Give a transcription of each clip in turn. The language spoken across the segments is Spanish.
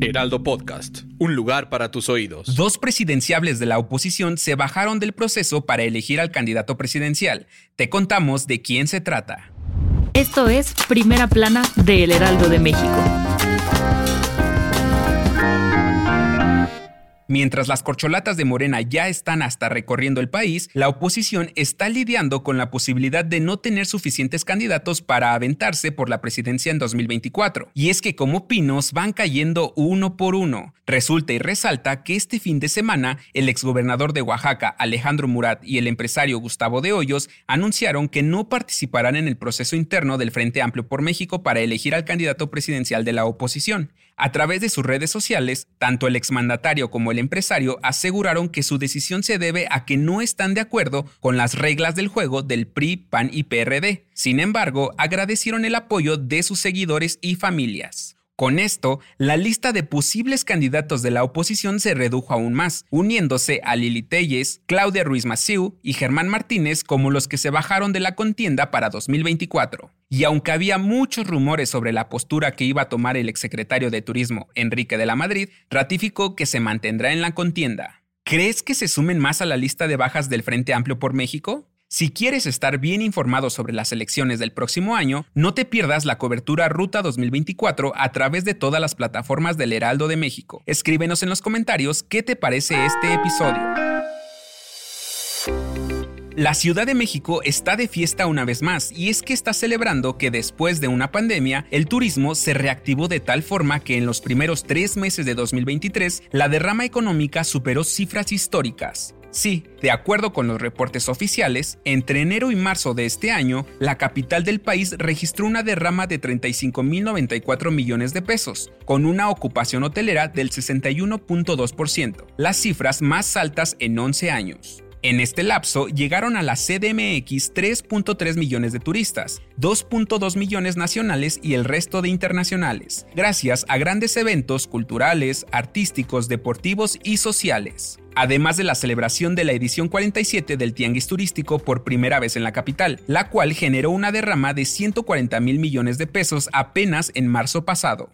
Heraldo Podcast, un lugar para tus oídos. Dos presidenciables de la oposición se bajaron del proceso para elegir al candidato presidencial. Te contamos de quién se trata. Esto es Primera Plana de El Heraldo de México. Mientras las corcholatas de Morena ya están hasta recorriendo el país, la oposición está lidiando con la posibilidad de no tener suficientes candidatos para aventarse por la presidencia en 2024. Y es que como pinos van cayendo uno por uno. Resulta y resalta que este fin de semana el exgobernador de Oaxaca, Alejandro Murat, y el empresario Gustavo de Hoyos anunciaron que no participarán en el proceso interno del Frente Amplio por México para elegir al candidato presidencial de la oposición. A través de sus redes sociales, tanto el exmandatario como el empresario aseguraron que su decisión se debe a que no están de acuerdo con las reglas del juego del PRI, PAN y PRD. Sin embargo, agradecieron el apoyo de sus seguidores y familias. Con esto, la lista de posibles candidatos de la oposición se redujo aún más, uniéndose a Lili Telles, Claudia Ruiz Massieu y Germán Martínez como los que se bajaron de la contienda para 2024. Y aunque había muchos rumores sobre la postura que iba a tomar el exsecretario de Turismo, Enrique de la Madrid, ratificó que se mantendrá en la contienda. ¿Crees que se sumen más a la lista de bajas del Frente Amplio por México? Si quieres estar bien informado sobre las elecciones del próximo año, no te pierdas la cobertura Ruta 2024 a través de todas las plataformas del Heraldo de México. Escríbenos en los comentarios qué te parece este episodio. La Ciudad de México está de fiesta una vez más y es que está celebrando que después de una pandemia el turismo se reactivó de tal forma que en los primeros tres meses de 2023 la derrama económica superó cifras históricas. Sí, de acuerdo con los reportes oficiales, entre enero y marzo de este año, la capital del país registró una derrama de 35.094 millones de pesos, con una ocupación hotelera del 61.2%, las cifras más altas en 11 años. En este lapso llegaron a la CDMX 3.3 millones de turistas, 2.2 millones nacionales y el resto de internacionales, gracias a grandes eventos culturales, artísticos, deportivos y sociales además de la celebración de la edición 47 del Tianguis Turístico por primera vez en la capital, la cual generó una derrama de 140 mil millones de pesos apenas en marzo pasado.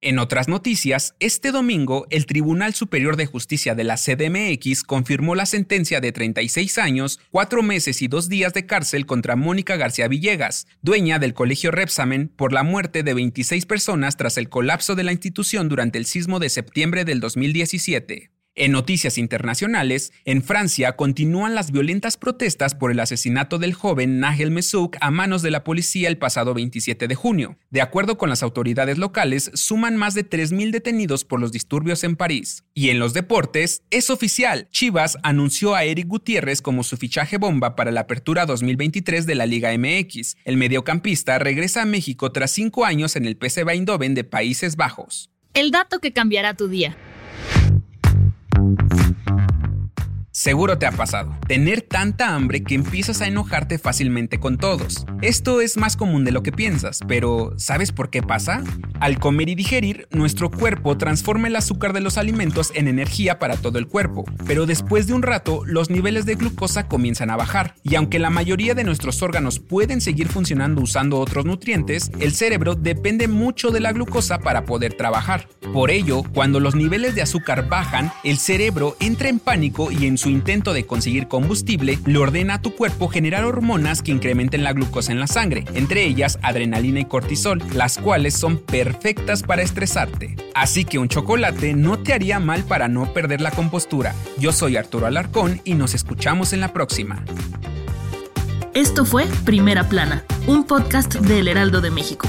En otras noticias, este domingo el Tribunal Superior de Justicia de la CDMX confirmó la sentencia de 36 años, 4 meses y 2 días de cárcel contra Mónica García Villegas, dueña del Colegio Repsamen, por la muerte de 26 personas tras el colapso de la institución durante el sismo de septiembre del 2017. En noticias internacionales, en Francia continúan las violentas protestas por el asesinato del joven Nagel Messouk a manos de la policía el pasado 27 de junio. De acuerdo con las autoridades locales, suman más de 3.000 detenidos por los disturbios en París. Y en los deportes, es oficial. Chivas anunció a Eric Gutiérrez como su fichaje bomba para la apertura 2023 de la Liga MX. El mediocampista regresa a México tras cinco años en el PSV Eindhoven de Países Bajos. El dato que cambiará tu día. Seguro te ha pasado, tener tanta hambre que empiezas a enojarte fácilmente con todos. Esto es más común de lo que piensas, pero ¿sabes por qué pasa? Al comer y digerir, nuestro cuerpo transforma el azúcar de los alimentos en energía para todo el cuerpo, pero después de un rato los niveles de glucosa comienzan a bajar, y aunque la mayoría de nuestros órganos pueden seguir funcionando usando otros nutrientes, el cerebro depende mucho de la glucosa para poder trabajar. Por ello, cuando los niveles de azúcar bajan, el cerebro entra en pánico y en su intento de conseguir combustible, le ordena a tu cuerpo generar hormonas que incrementen la glucosa en la sangre, entre ellas adrenalina y cortisol, las cuales son perfectas para estresarte. Así que un chocolate no te haría mal para no perder la compostura. Yo soy Arturo Alarcón y nos escuchamos en la próxima. Esto fue Primera Plana, un podcast del Heraldo de México.